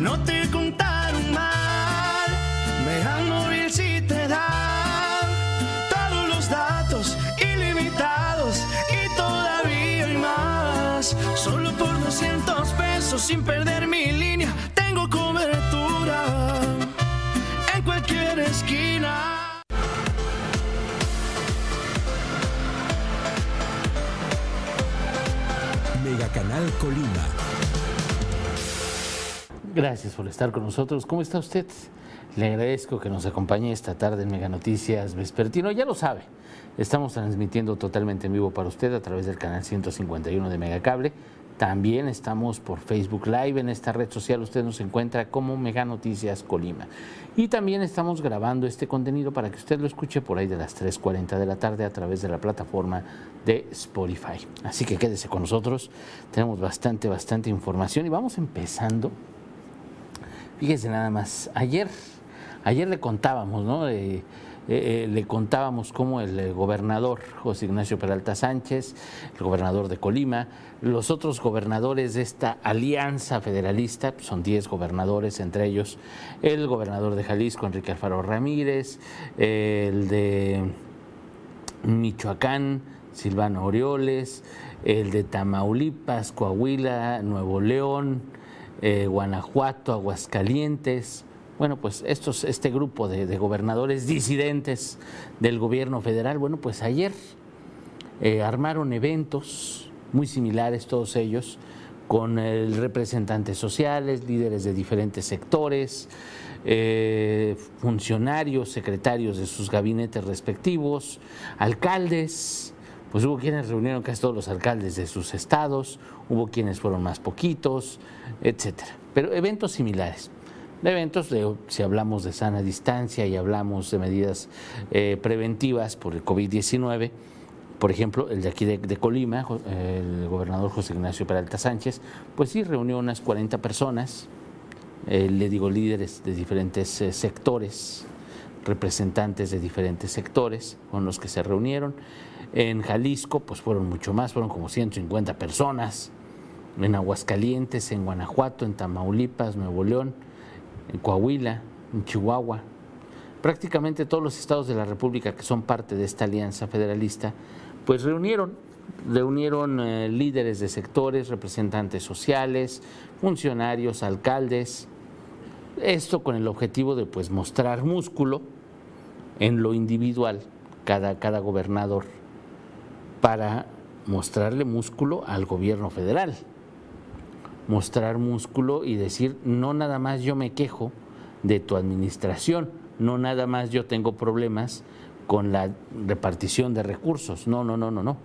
No te contaron mal, Mega Móvil si te da todos los datos ilimitados y todavía hay más. Solo por 200 pesos sin perder mi línea, tengo cobertura en cualquier esquina. Megacanal Colima. Gracias por estar con nosotros. ¿Cómo está usted? Le agradezco que nos acompañe esta tarde en Mega Noticias Vespertino. Ya lo sabe, estamos transmitiendo totalmente en vivo para usted a través del canal 151 de Megacable. También estamos por Facebook Live. En esta red social usted nos encuentra como Mega Noticias Colima. Y también estamos grabando este contenido para que usted lo escuche por ahí de las 3.40 de la tarde a través de la plataforma de Spotify. Así que quédese con nosotros. Tenemos bastante, bastante información y vamos empezando Fíjese nada más, ayer, ayer le contábamos, ¿no? Eh, eh, eh, le contábamos cómo el gobernador José Ignacio Peralta Sánchez, el gobernador de Colima, los otros gobernadores de esta alianza federalista, son 10 gobernadores, entre ellos el gobernador de Jalisco, Enrique Alfaro Ramírez, el de Michoacán, Silvano Orioles, el de Tamaulipas, Coahuila, Nuevo León, eh, Guanajuato, Aguascalientes. Bueno, pues estos, este grupo de, gobernadores disidentes del gobierno federal, bueno, pues ayer eh, armaron eventos muy similares, todos ellos, con representantes sociales, líderes de diferentes sectores, eh, funcionarios, secretarios de sus gabinetes respectivos, alcaldes, pues hubo quienes reunieron casi todos los alcaldes de sus estados, hubo quienes fueron más poquitos, etcétera. Pero eventos similares. De eventos, de, si hablamos de sana distancia y hablamos de medidas eh, preventivas por el COVID-19, por ejemplo, el de aquí de, Colima, el gobernador José Ignacio Peralta Sánchez, pues sí reunió unas 40 personas, eh, le digo líderes de diferentes eh, sectores, representantes de diferentes sectores con los que se reunieron. En Jalisco, pues fueron mucho más, fueron como 150 personas. En Aguascalientes, en Guanajuato, en Tamaulipas, Nuevo León, en Coahuila, en Chihuahua. Prácticamente todos los estados de la República que son parte de esta alianza federalista, pues reunieron, reunieron eh, líderes de sectores, representantes sociales, funcionarios, alcaldes. Esto con el objetivo de pues mostrar músculo en lo individual, cada, cada gobernador para mostrarle músculo al gobierno federal. Mostrar músculo y decir, no nada más yo me quejo de tu administración, no nada más yo tengo problemas con la repartición de recursos. No, no, no, no, no.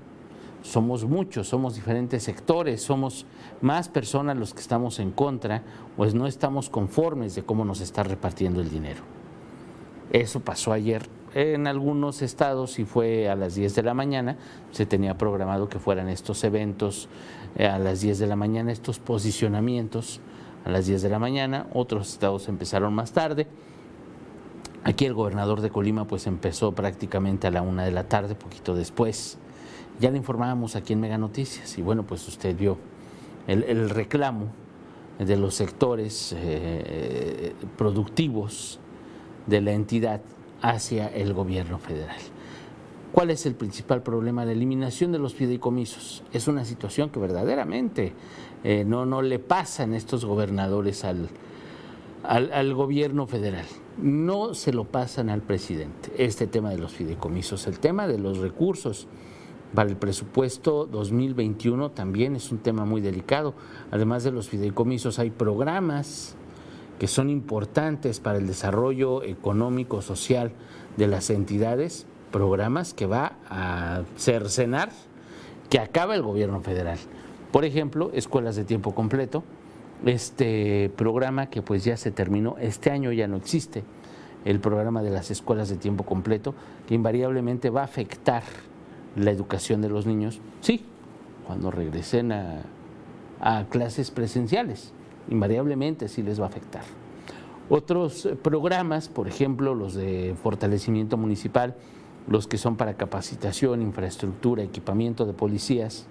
Somos muchos, somos diferentes sectores, somos más personas los que estamos en contra, pues no estamos conformes de cómo nos está repartiendo el dinero. Eso pasó ayer en algunos estados y fue a las 10 de la mañana, se tenía programado que fueran estos eventos eh, a las 10 de la mañana, estos posicionamientos a las 10 de la mañana, otros estados empezaron más tarde. Aquí el gobernador de Colima pues empezó prácticamente a la una de la tarde, poquito después. Ya le informábamos aquí en Mega Noticias y bueno, pues usted vio el, reclamo de los sectores eh, productivos de la entidad hacia el gobierno federal. ¿Cuál es el principal problema? La eliminación de los fideicomisos. Es una situación que verdaderamente eh, no, no le pasa en estos gobernadores al, al, al, gobierno federal. No se lo pasan al presidente. Este tema de los fideicomisos, el tema de los recursos para el presupuesto 2021 también es un tema muy delicado. Además de los fideicomisos, hay programas que son importantes para el desarrollo económico, social de las entidades, programas que va a cercenar que acaba el gobierno federal. Por ejemplo, escuelas de tiempo completo, este programa que pues ya se terminó, este año ya no existe, el programa de las escuelas de tiempo completo, que invariablemente va a afectar la educación de los niños, sí, cuando regresen a, a clases presenciales, invariablemente sí les va a afectar. Otros programas, por ejemplo, los de fortalecimiento municipal, los que son para capacitación, infraestructura, equipamiento de policías,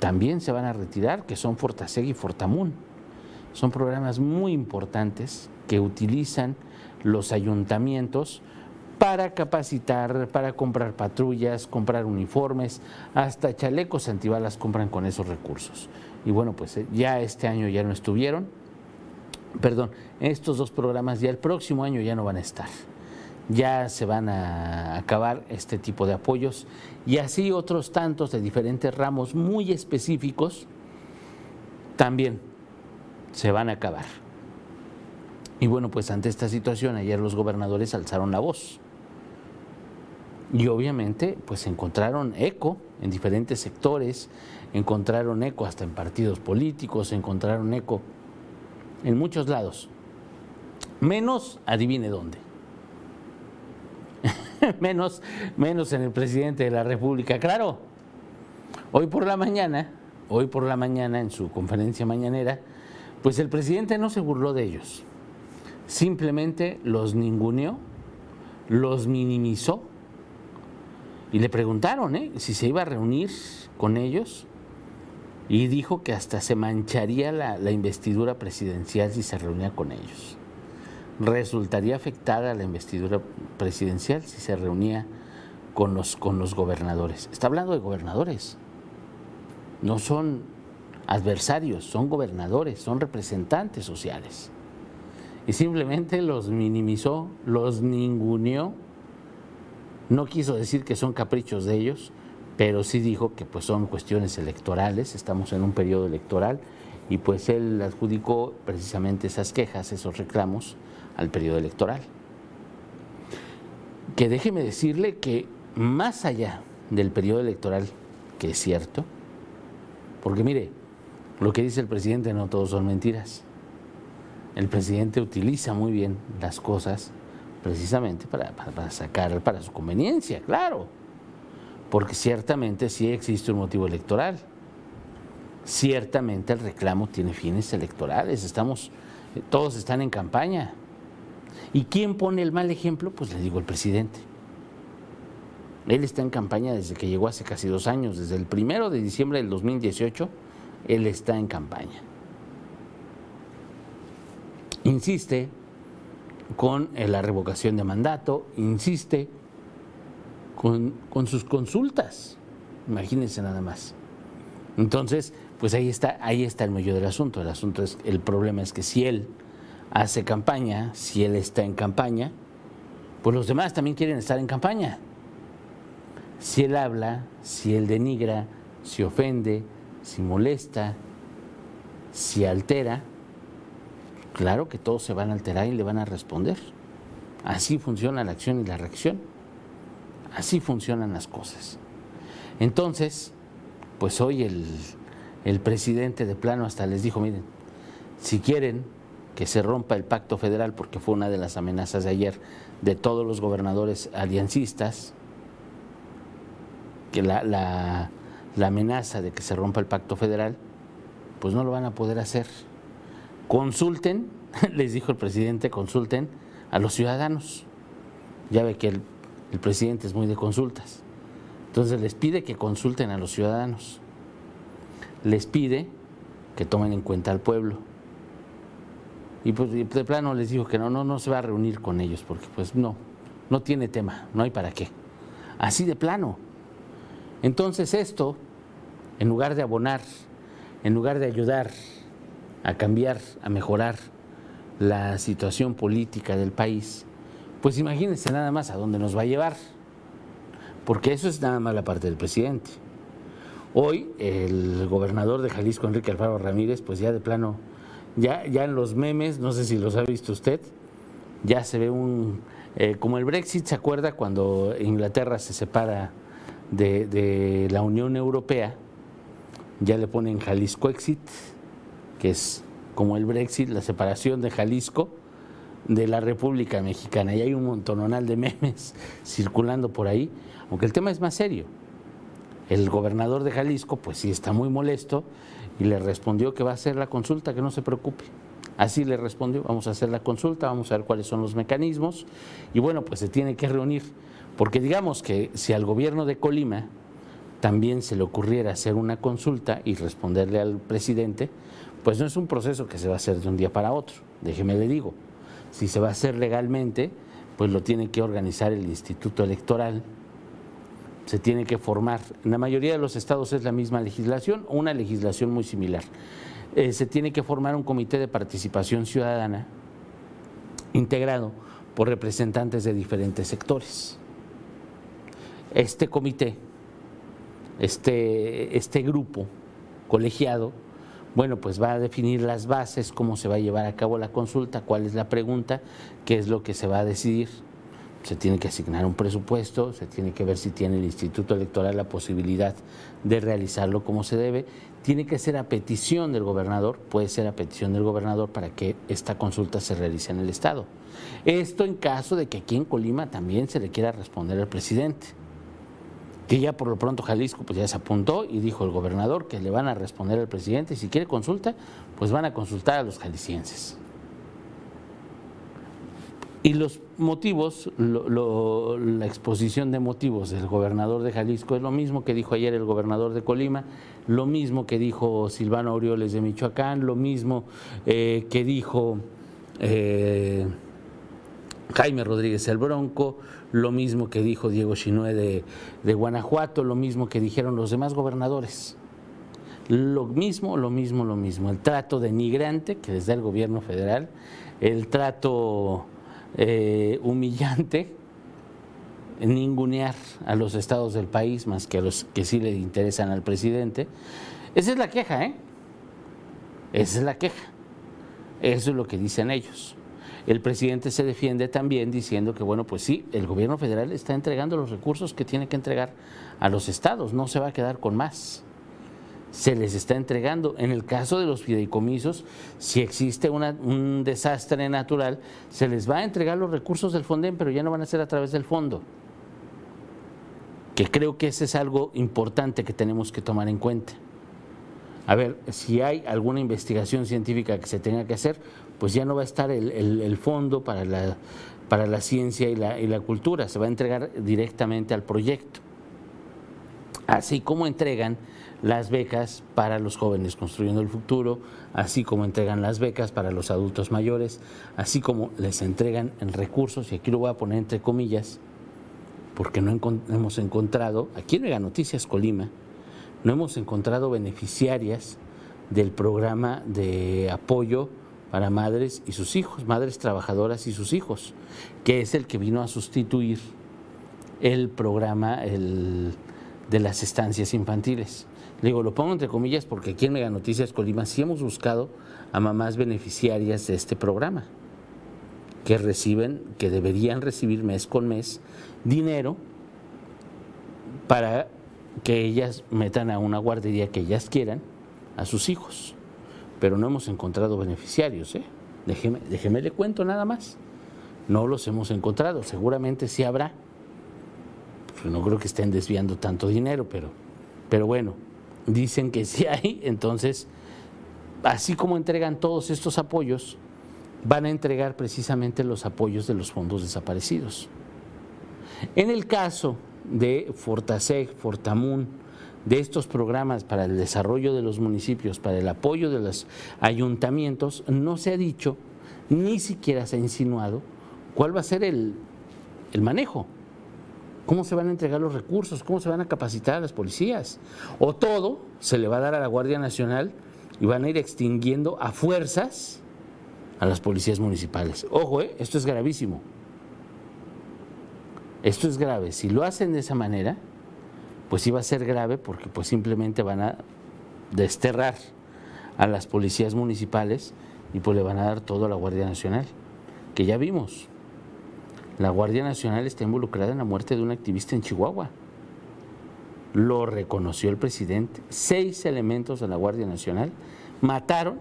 también se van a retirar, que son Fortaseg y Fortamun. Son programas muy importantes que utilizan los ayuntamientos para capacitar, para comprar patrullas, comprar uniformes, hasta chalecos antibalas compran con esos recursos. Y bueno, pues eh, ya este año ya no estuvieron, perdón, estos dos programas ya el próximo año ya no van a estar ya se van a acabar este tipo de apoyos y así otros tantos de diferentes ramos muy específicos también se van a acabar. Y bueno, pues ante esta situación ayer los gobernadores alzaron la voz. Y obviamente pues encontraron eco en diferentes sectores, encontraron eco hasta en partidos políticos, encontraron eco en muchos lados. Menos, adivine dónde menos, menos en el presidente de la República. Claro, hoy por la mañana, hoy por la mañana en su conferencia mañanera, pues el presidente no se burló de ellos, simplemente los ninguneó, los minimizó y le preguntaron ¿eh? si se iba a reunir con ellos y dijo que hasta se mancharía la investidura presidencial si se reunía con ellos resultaría afectada la investidura presidencial si se reunía con los, con los gobernadores. Está hablando de gobernadores. No son adversarios, son gobernadores, son representantes sociales. Y simplemente los minimizó, los ninguneó. No quiso decir que son caprichos de ellos, pero sí dijo que pues son cuestiones electorales, estamos en un periodo electoral y pues él adjudicó precisamente esas quejas, esos reclamos al periodo electoral. Que déjeme decirle que más allá del periodo electoral, que es cierto, porque mire, lo que dice el presidente no todos son mentiras. El presidente utiliza muy bien las cosas precisamente para, para, sacar para su conveniencia, claro, porque ciertamente sí existe un motivo electoral. Ciertamente el reclamo tiene fines electorales, estamos, todos están en campaña. ¿Y quién pone el mal ejemplo? Pues le digo el presidente. Él está en campaña desde que llegó hace casi dos años, desde el primero de diciembre del 2018, él está en campaña. Insiste con eh, la revocación de mandato, insiste con, con sus consultas. Imagínense nada más. Entonces, pues ahí está, ahí está el medio del asunto. El asunto es, el problema es que si él hace campaña, si él está en campaña, pues los demás también quieren estar en campaña. Si él habla, si él denigra, si ofende, si molesta, si altera, claro que todos se van a alterar y le van a responder. Así funciona la acción y la reacción. Así funcionan las cosas. Entonces, pues hoy el, presidente de plano hasta les dijo, miren, si quieren que se rompa el pacto federal, porque fue una de las amenazas de ayer de todos los gobernadores aliancistas, que la, amenaza de que se rompa el pacto federal, pues no lo van a poder hacer. Consulten, les dijo el presidente, consulten a los ciudadanos. Ya ve que el, presidente es muy de consultas. Entonces les pide que consulten a los ciudadanos. Les pide que tomen en cuenta al pueblo y pues de plano les dijo que no, no, no se va a reunir con ellos porque pues no, no tiene tema, no hay para qué. Así de plano. Entonces esto, en lugar de abonar, en lugar de ayudar a cambiar, a mejorar la situación política del país, pues imagínense nada más a dónde nos va a llevar. Porque eso es nada más la parte del presidente. Hoy el gobernador de Jalisco, Enrique Alfaro Ramírez, pues ya de plano ya, ya en los memes, no sé si los ha visto usted, ya se ve un, eh, como el Brexit, ¿se acuerda cuando Inglaterra se separa de, la Unión Europea? Ya le ponen Jalisco Exit, que es como el Brexit, la separación de Jalisco de la República Mexicana. Y hay un montononal de memes circulando por ahí, aunque el tema es más serio. El gobernador de Jalisco, pues sí está muy molesto y le respondió que va a hacer la consulta, que no se preocupe. Así le respondió, vamos a hacer la consulta, vamos a ver cuáles son los mecanismos y bueno, pues se tiene que reunir, porque digamos que si al gobierno de Colima también se le ocurriera hacer una consulta y responderle al presidente, pues no es un proceso que se va a hacer de un día para otro, déjeme le digo, si se va a hacer legalmente, pues lo tiene que organizar el Instituto Electoral, se tiene que formar. En la mayoría de los estados es la misma legislación o una legislación muy similar. Eh, se tiene que formar un comité de participación ciudadana integrado por representantes de diferentes sectores. Este comité, este, este grupo colegiado, bueno, pues va a definir las bases, cómo se va a llevar a cabo la consulta, cuál es la pregunta, qué es lo que se va a decidir se tiene que asignar un presupuesto, se tiene que ver si tiene el Instituto Electoral la posibilidad de realizarlo como se debe. Tiene que ser a petición del gobernador, puede ser a petición del gobernador para que esta consulta se realice en el Estado. Esto en caso de que aquí en Colima también se le quiera responder al presidente. Que ya por lo pronto Jalisco pues ya se apuntó y dijo el gobernador que le van a responder al presidente si quiere consulta, pues van a consultar a los jaliscienses. Y los motivos, la exposición de motivos del gobernador de Jalisco es lo mismo que dijo ayer el gobernador de Colima, lo mismo que dijo Silvano Aureoles de Michoacán, lo mismo eh, que dijo eh, Jaime Rodríguez el Bronco, lo mismo que dijo Diego Chinue de, Guanajuato, lo mismo que dijeron los demás gobernadores. Lo mismo, lo mismo, lo mismo. El trato denigrante que les da el gobierno federal, el trato eh, humillante ningunear a los estados del país más que a los que sí le interesan al presidente. Esa es la queja, ¿eh? Esa es la queja. Eso es lo que dicen ellos. El presidente se defiende también diciendo que, bueno, pues sí, el gobierno federal está entregando los recursos que tiene que entregar a los estados, no se va a quedar con más se les está entregando. En el caso de los fideicomisos, si existe un desastre natural, se les va a entregar los recursos del Fonden, pero ya no van a ser a través del fondo. Que creo que ese es algo importante que tenemos que tomar en cuenta. A ver, si hay alguna investigación científica que se tenga que hacer, pues ya no va a estar el, fondo para la, para la ciencia y la, y la cultura, se va a entregar directamente al proyecto. Así como entregan las becas para los jóvenes construyendo el futuro, así como entregan las becas para los adultos mayores, así como les entregan en recursos, y aquí lo voy a poner entre comillas, porque no hemos encontrado, aquí en Mega Noticias Colima, no hemos encontrado beneficiarias del programa de apoyo para madres y sus hijos, madres trabajadoras y sus hijos, que es el que vino a sustituir el programa de las estancias infantiles digo, lo pongo entre comillas porque aquí en Mega Noticias Colima sí hemos buscado a mamás beneficiarias de este programa, que reciben, que deberían recibir mes con mes dinero para que ellas metan a una guardería que ellas quieran a sus hijos. Pero no hemos encontrado beneficiarios, ¿eh? Déjeme, déjeme le cuento nada más. No los hemos encontrado, seguramente sí habrá. Pues no creo que estén desviando tanto dinero, pero, pero bueno, dicen que sí hay, entonces, así como entregan todos estos apoyos, van a entregar precisamente los apoyos de los fondos desaparecidos. En el caso de Fortaseg, Fortamun, de estos programas para el desarrollo de los municipios, para el apoyo de los ayuntamientos, no se ha dicho, ni siquiera se ha insinuado, cuál va a ser el, el manejo cómo se van a entregar los recursos, cómo se van a capacitar a las policías. O todo se le va a dar a la Guardia Nacional y van a ir extinguiendo a fuerzas a las policías municipales. Ojo, ¿eh? esto es gravísimo. Esto es grave. Si lo hacen de esa manera, pues va a ser grave porque pues simplemente van a desterrar a las policías municipales y pues le van a dar todo a la Guardia Nacional, que ya vimos. La Guardia Nacional está involucrada en la muerte de un activista en Chihuahua. Lo reconoció el presidente. Seis elementos de la Guardia Nacional mataron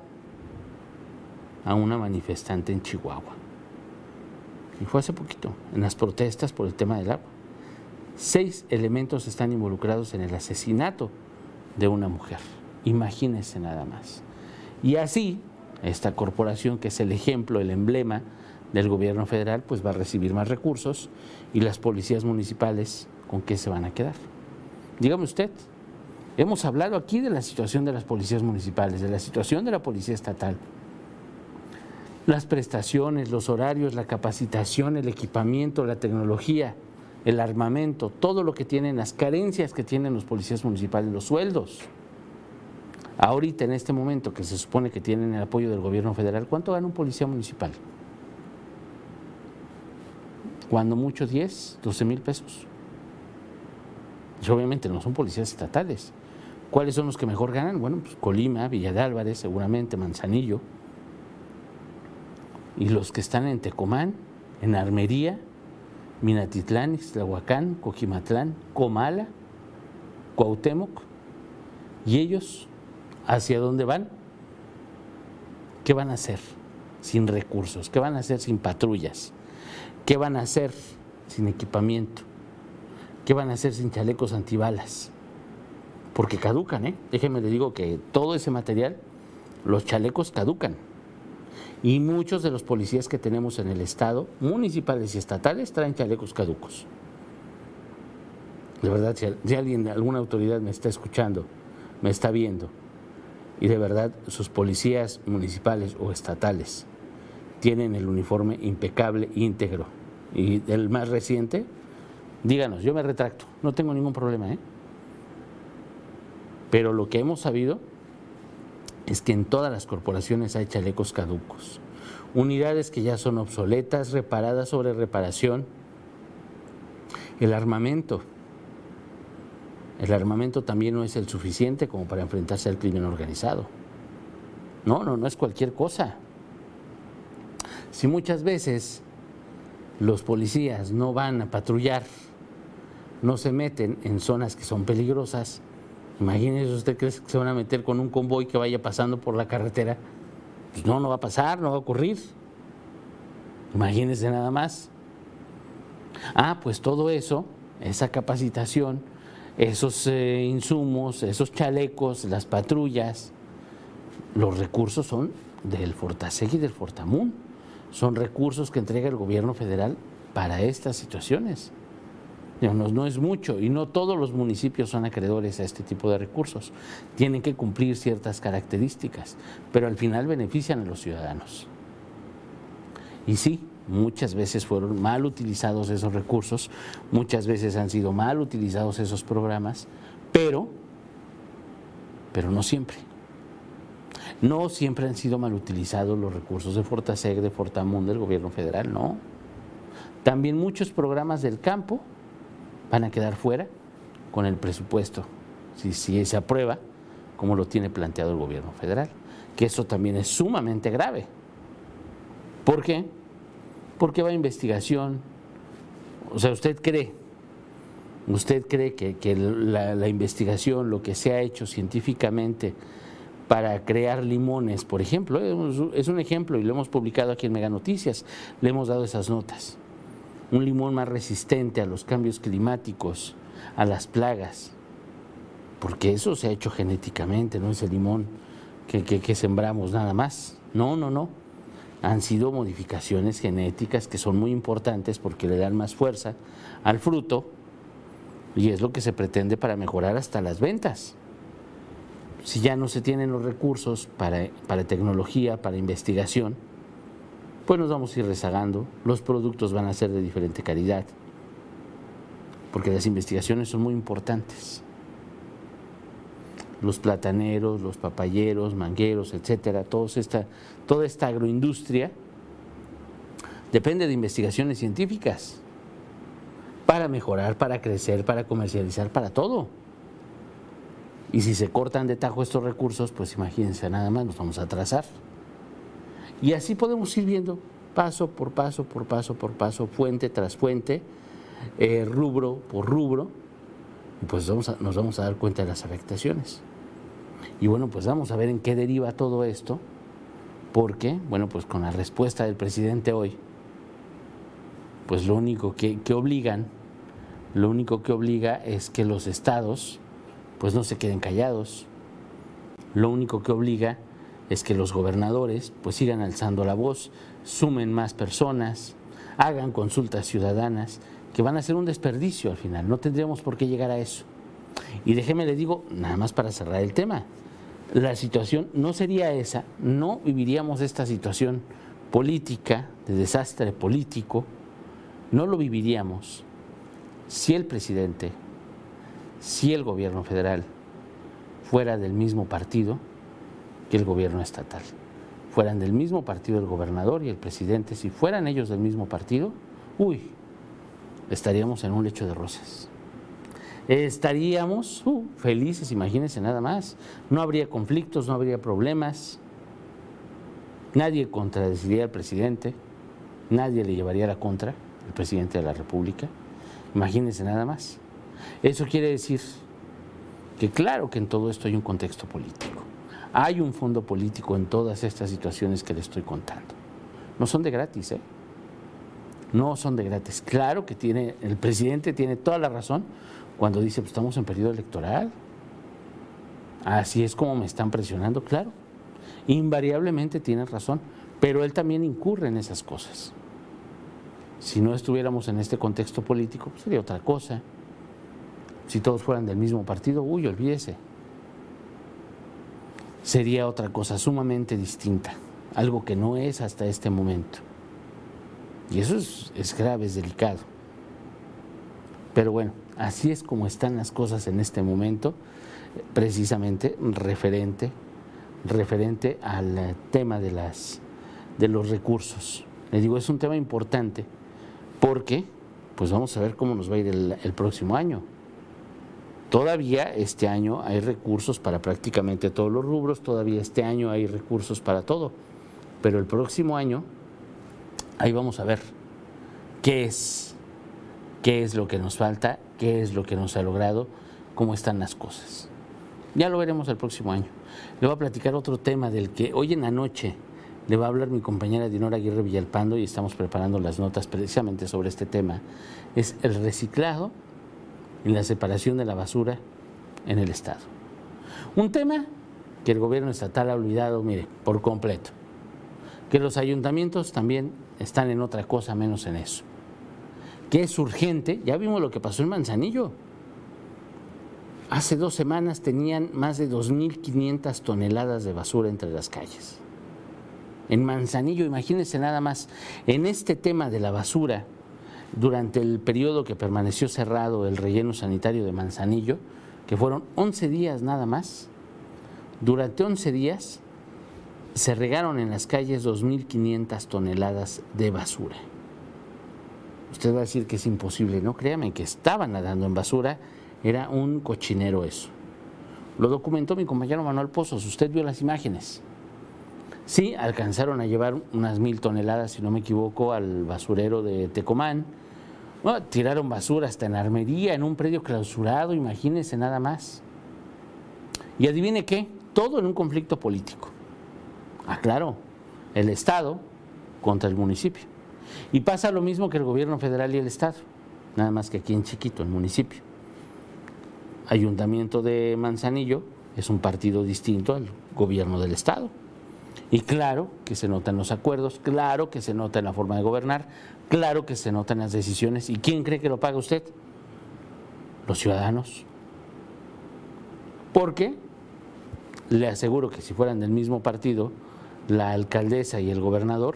a una manifestante en Chihuahua. Y fue hace poquito, en las protestas por el tema del agua. Seis elementos están involucrados en el asesinato de una mujer. Imagínense nada más. Y así, esta corporación, que es el ejemplo, el emblema del gobierno federal, pues va a recibir más recursos y las policías municipales, ¿con qué se van a quedar? Dígame usted, hemos hablado aquí de la situación de las policías municipales, de la situación de la policía estatal. Las prestaciones, los horarios, la capacitación, el equipamiento, la tecnología, el armamento, todo lo que tienen, las carencias que tienen los policías municipales, los sueldos. Ahorita, en este momento, que se supone que tienen el apoyo del gobierno federal, ¿cuánto gana un policía municipal? Cuando mucho 10, 12 mil pesos. Y obviamente no son policías estatales. ¿Cuáles son los que mejor ganan? Bueno, pues Colima, Villa de Álvarez, seguramente Manzanillo. Y los que están en Tecomán, en Armería, Minatitlán, Ixtlahuacán, Coquimatlán, Comala, Cuauhtémoc. ¿Y ellos hacia dónde van? ¿Qué van a hacer sin recursos? ¿Qué van a hacer sin patrullas? ¿Qué van a hacer sin equipamiento? ¿Qué van a hacer sin chalecos antibalas? Porque caducan, ¿eh? Déjenme le digo que todo ese material, los chalecos caducan. Y muchos de los policías que tenemos en el Estado, municipales y estatales, traen chalecos caducos. De verdad, si, alguien, alguna autoridad me está escuchando, me está viendo, y de verdad sus policías municipales o estatales tienen el uniforme impecable, íntegro, y el más reciente, díganos, yo me retracto, no tengo ningún problema, ¿eh? Pero lo que hemos sabido es que en todas las corporaciones hay chalecos caducos, unidades que ya son obsoletas, reparadas sobre reparación, el armamento. El armamento también no es el suficiente como para enfrentarse al crimen organizado. No, no, no es cualquier cosa. Si muchas veces los policías no van a patrullar, no se meten en zonas que son peligrosas, Imagínese usted cree que se van a meter con un convoy que vaya pasando por la carretera. Pues no, no va a pasar, no va a ocurrir. Imagínese nada más. Ah, pues todo eso, esa capacitación, esos eh, insumos, esos chalecos, las patrullas, los recursos son del Fortaseg y del Fortamun. Son recursos que entrega el gobierno federal para estas situaciones. No, es mucho y no todos los municipios son acreedores a este tipo de recursos. Tienen que cumplir ciertas características, pero al final benefician a los ciudadanos. Y sí, muchas veces fueron mal utilizados esos recursos, muchas veces han sido mal utilizados esos programas, pero, pero no siempre. No siempre han sido mal utilizados los recursos de Fortaseg, de Fortamun, del gobierno federal, no. También muchos programas del campo van a quedar fuera con el presupuesto, si, si se aprueba, como lo tiene planteado el gobierno federal, que eso también es sumamente grave. ¿Por qué? Porque va a investigación. O sea, usted cree, usted cree que, la, la, investigación, lo que se ha hecho científicamente para crear limones, por ejemplo, es un ejemplo y lo hemos publicado aquí en Mega Noticias, le hemos dado esas notas un limón más resistente a los cambios climáticos, a las plagas, porque eso se ha hecho genéticamente, no es el limón que, sembramos nada más. No, no, no. Han sido modificaciones genéticas que son muy importantes porque le dan más fuerza al fruto y es lo que se pretende para mejorar hasta las ventas. Si ya no se tienen los recursos para, para tecnología, para investigación, pues nos vamos a ir rezagando, los productos van a ser de diferente calidad, porque las investigaciones son muy importantes. Los plataneros, los papayeros, mangueros, etcétera, esta, toda esta agroindustria depende de investigaciones científicas para mejorar, para crecer, para comercializar, para todo. Y si se cortan de tajo estos recursos, pues imagínense, nada más nos vamos a atrasar. Y así podemos ir viendo paso por paso, por paso, por paso, fuente tras fuente, eh, rubro por rubro, y pues nos vamos a dar cuenta de las afectaciones. Y bueno, pues vamos a ver en qué deriva todo esto Porque, bueno, pues con la respuesta del presidente hoy, pues lo único que, que obligan, lo único que obliga es que los estados pues no se queden callados. Lo único que obliga es que los gobernadores pues sigan alzando la voz, sumen más personas, hagan consultas ciudadanas, que van a ser un desperdicio al final. No tendríamos por qué llegar a eso. Y déjeme le digo, nada más para cerrar el tema, la situación no sería esa, no viviríamos esta situación política, de desastre político, no lo viviríamos si el presidente, si el gobierno federal fuera del mismo partido que el gobierno estatal, fueran del mismo partido el gobernador y el presidente, si fueran ellos del mismo partido, uy, estaríamos en un lecho de rosas estaríamos uh, felices, imagínense nada más. No habría conflictos, no habría problemas. Nadie contradeciría al presidente, nadie le llevaría la contra al presidente de la República. Imagínense nada más. Eso quiere decir que claro que en todo esto hay un contexto político. Hay un fondo político en todas estas situaciones que le estoy contando. No son de gratis, ¿eh? No son de gratis. Claro que tiene, el presidente tiene toda la razón cuando dice, pues estamos en periodo electoral. Así es como me están presionando, claro. Invariablemente tiene razón, pero él también incurre en esas cosas. Si no estuviéramos en este contexto político, pues sería otra cosa. Si todos fueran del mismo partido, uy, olvídese. Sería otra cosa sumamente distinta, algo que no es hasta este momento. Y eso es, grave, es delicado. Pero bueno, Así es como están las cosas en este momento, precisamente referente, referente al tema de, las, de los recursos. Le digo, es un tema importante porque pues vamos a ver cómo nos va a ir el, el próximo año. Todavía este año hay recursos para prácticamente todos los rubros, todavía este año hay recursos para todo, pero el próximo año ahí vamos a ver qué es, qué es lo que nos falta qué es lo que nos ha logrado, cómo están las cosas. Ya lo veremos el próximo año. Le voy a platicar otro tema del que hoy en la noche le va a hablar mi compañera Dinora Aguirre Villalpando y estamos preparando las notas precisamente sobre este tema. Es el reciclado y la separación de la basura en el Estado. Un tema que el gobierno estatal ha olvidado, mire, por completo. Que los ayuntamientos también están en otra cosa menos en eso que es urgente. Ya vimos lo que pasó en Manzanillo. Hace dos semanas tenían más de 2.500 toneladas de basura entre las calles. En Manzanillo, imagínense nada más, en este tema de la basura, durante el periodo que permaneció cerrado el relleno sanitario de Manzanillo, que fueron 11 días nada más, durante 11 días se regaron en las calles 2.500 toneladas de basura. Usted va a decir que es imposible, no créame que estaban nadando en basura, era un cochinero eso. Lo documentó mi compañero Manuel Pozos, usted vio las imágenes. Sí, alcanzaron a llevar unas mil toneladas, si no me equivoco, al basurero de Tecomán. Tiraron basura hasta en armería, en un predio clausurado, imagínense nada más. Y adivine qué, todo en un conflicto político. Ah, claro, el Estado contra el municipio. Y pasa lo mismo que el gobierno federal y el Estado, nada más que aquí en chiquito, el municipio. Ayuntamiento de Manzanillo es un partido distinto al gobierno del Estado. Y claro que se notan los acuerdos, claro que se nota en la forma de gobernar, claro que se notan las decisiones. ¿Y quién cree que lo paga usted? Los ciudadanos. Porque le aseguro que si fueran del mismo partido, la alcaldesa y el gobernador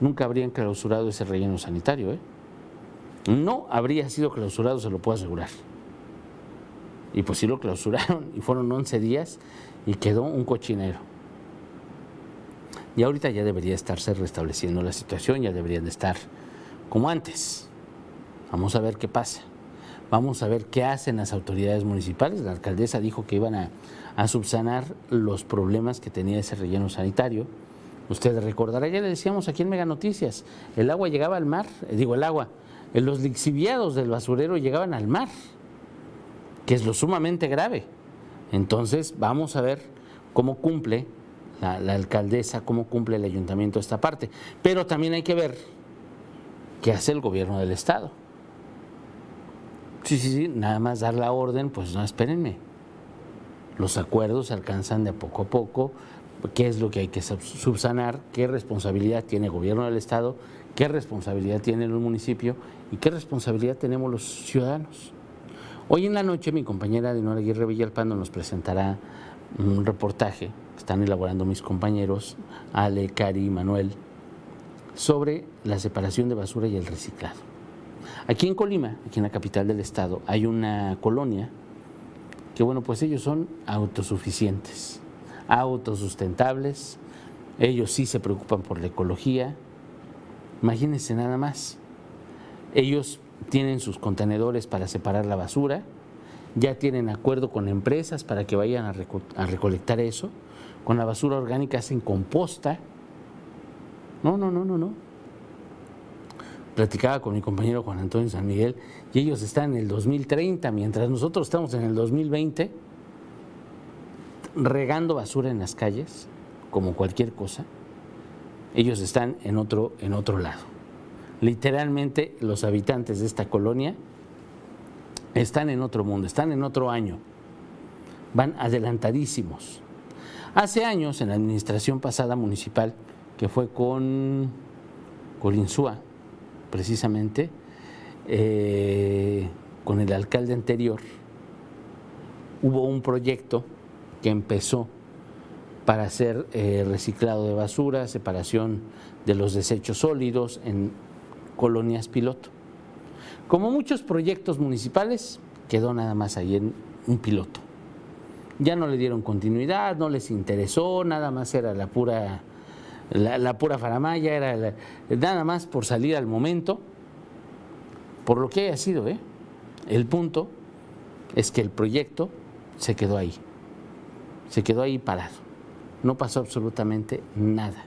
nunca habrían clausurado ese relleno sanitario. ¿eh? No habría sido clausurado, se lo puedo asegurar. Y pues sí lo clausuraron y fueron 11 días y quedó un cochinero. Y ahorita ya debería estarse restableciendo la situación, ya deberían de estar como antes. Vamos a ver qué pasa. Vamos a ver qué hacen las autoridades municipales. La alcaldesa dijo que iban a, a subsanar los problemas que tenía ese relleno sanitario Usted recordará, ya le decíamos aquí en Mega Noticias, el agua llegaba al mar, eh, digo el agua, los lixiviados del basurero llegaban al mar, que es lo sumamente grave. Entonces vamos a ver cómo cumple la, alcaldesa, cómo cumple el ayuntamiento esta parte. Pero también hay que ver qué hace el gobierno del Estado. Sí, sí, sí, nada más dar la orden, pues no, espérenme. Los acuerdos se alcanzan de poco a poco, qué es lo que hay que subsanar, qué responsabilidad tiene el gobierno del Estado, qué responsabilidad tiene el municipio y qué responsabilidad tenemos los ciudadanos. Hoy en la noche mi compañera Dinora Aguirre Villalpando nos presentará un reportaje están elaborando mis compañeros, Ale, Cari y Manuel, sobre la separación de basura y el reciclado. Aquí en Colima, aquí en la capital del estado, hay una colonia que, bueno, pues ellos son autosuficientes, autosustentables, ellos sí se preocupan por la ecología. Imagínense nada más. Ellos tienen sus contenedores para separar la basura, ya tienen acuerdo con empresas para que vayan a, recolectar eso. Con la basura orgánica hacen composta. No, no, no, no, no platicaba con mi compañero Juan Antonio San Miguel y ellos están en el 2030, mientras nosotros estamos en el 2020 regando basura en las calles, como cualquier cosa, ellos están en otro, en otro lado. Literalmente los habitantes de esta colonia están en otro mundo, están en otro año, van adelantadísimos. Hace años, en la administración pasada municipal, que fue con Colinsúa, precisamente eh, con el alcalde anterior, hubo un proyecto que empezó para hacer eh, reciclado de basura, separación de los desechos sólidos en colonias piloto. Como muchos proyectos municipales, quedó nada más ahí en un piloto. Ya no le dieron continuidad, no les interesó, nada más era la pura la, pura faramaya, era nada más por salir al momento, por lo que haya sido. ¿eh? El punto es que el proyecto se quedó ahí, se quedó ahí parado, no pasó absolutamente nada.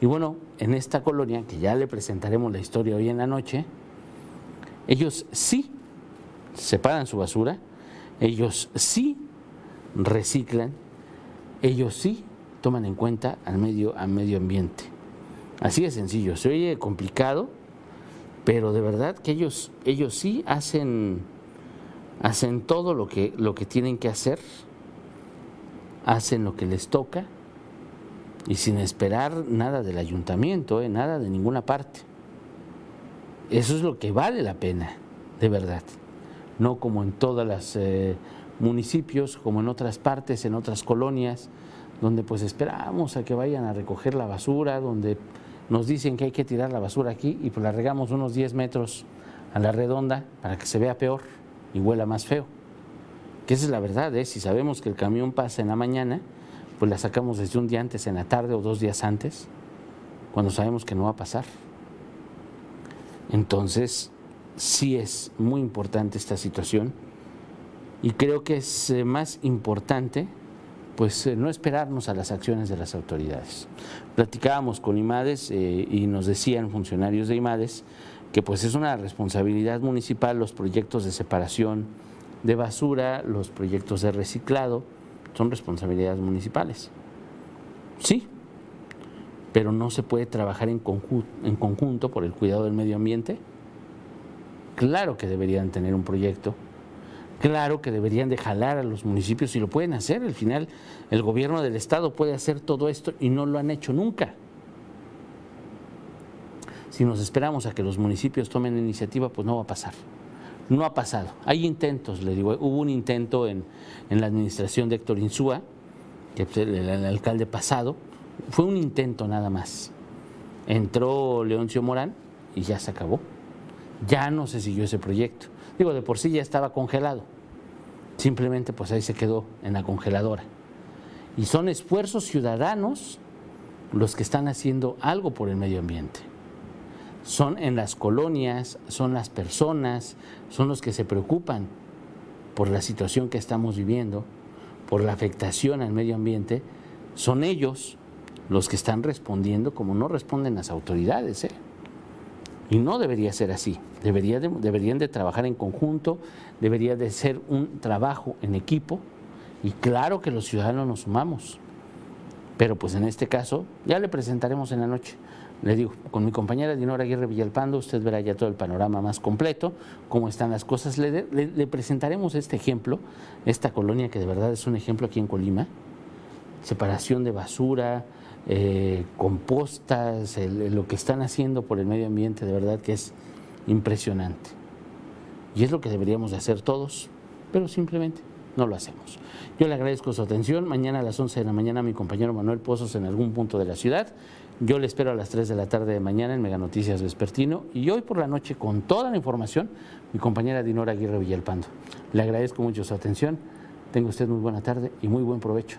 Y bueno, en esta colonia, que ya le presentaremos la historia hoy en la noche, ellos sí separan su basura, ellos sí reciclan, ellos sí toman en cuenta al medio, al medio ambiente. Así de sencillo, se oye complicado, pero de verdad que ellos, ellos sí hacen, hacen todo lo que, lo que tienen que hacer, hacen lo que les toca y sin esperar nada del ayuntamiento, eh, nada de ninguna parte. Eso es lo que vale la pena, de verdad. No como en todos los eh, municipios, como en otras partes, en otras colonias, donde pues esperamos a que vayan a recoger la basura, donde nos dicen que hay que tirar la basura aquí y pues la regamos unos 10 metros a la redonda para que se vea peor y huela más feo. Que esa es la verdad, ¿eh? si sabemos que el camión pasa en la mañana, pues la sacamos desde un día antes en la tarde o dos días antes, cuando sabemos que no va a pasar. Entonces, sí es muy importante esta situación y creo que es eh, más importante pues eh, no esperarnos a las acciones de las autoridades. Platicábamos con IMADES eh, y nos decían funcionarios de IMADES que pues es una responsabilidad municipal los proyectos de separación de basura, los proyectos de reciclado, son responsabilidades municipales. Sí, pero no se puede trabajar en en conjunto por el cuidado del medio ambiente. Claro que deberían tener un proyecto Claro que deberían de jalar a los municipios y lo pueden hacer. Al final, el gobierno del Estado puede hacer todo esto y no lo han hecho nunca. Si nos esperamos a que los municipios tomen iniciativa, pues no va a pasar. No ha pasado. Hay intentos, le digo. Hubo un intento en, la administración de Héctor Insúa, que el alcalde pasado. Fue un intento nada más. Entró Leoncio Morán y ya se acabó. Ya no se siguió ese proyecto. Digo, de por sí ya estaba congelado. Simplemente pues ahí se quedó en la congeladora. Y son esfuerzos ciudadanos los que están haciendo algo por el medio ambiente. Son en las colonias, son las personas, son los que se preocupan por la situación que estamos viviendo, por la afectación al medio ambiente. Son ellos los que están respondiendo como no responden las autoridades. ¿eh? Y no debería ser así. Debería deberían de trabajar en conjunto, debería de ser un trabajo en equipo y claro que los ciudadanos nos sumamos. Pero pues en este caso ya le presentaremos en la noche. Le digo, con mi compañera Dinora Aguirre Villalpando, usted verá ya todo el panorama más completo, cómo están las cosas. Le, le presentaremos este ejemplo, esta colonia que de verdad es un ejemplo aquí en Colima, separación de basura, eh, compostas, lo que están haciendo por el medio ambiente, de verdad que es impresionante. Y es lo que deberíamos de hacer todos, pero simplemente no lo hacemos. Yo le agradezco su atención. Mañana a las 11 de la mañana mi compañero Manuel Pozos en algún punto de la ciudad. Yo le espero a las 3 de la tarde de mañana en Mega Noticias Vespertino. Y hoy por la noche, con toda la información, mi compañera Dinora Aguirre Villalpando. Le agradezco mucho su atención. Tenga usted muy buena tarde y muy buen provecho.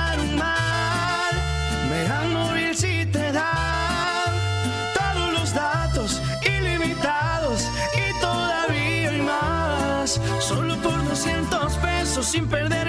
sin perder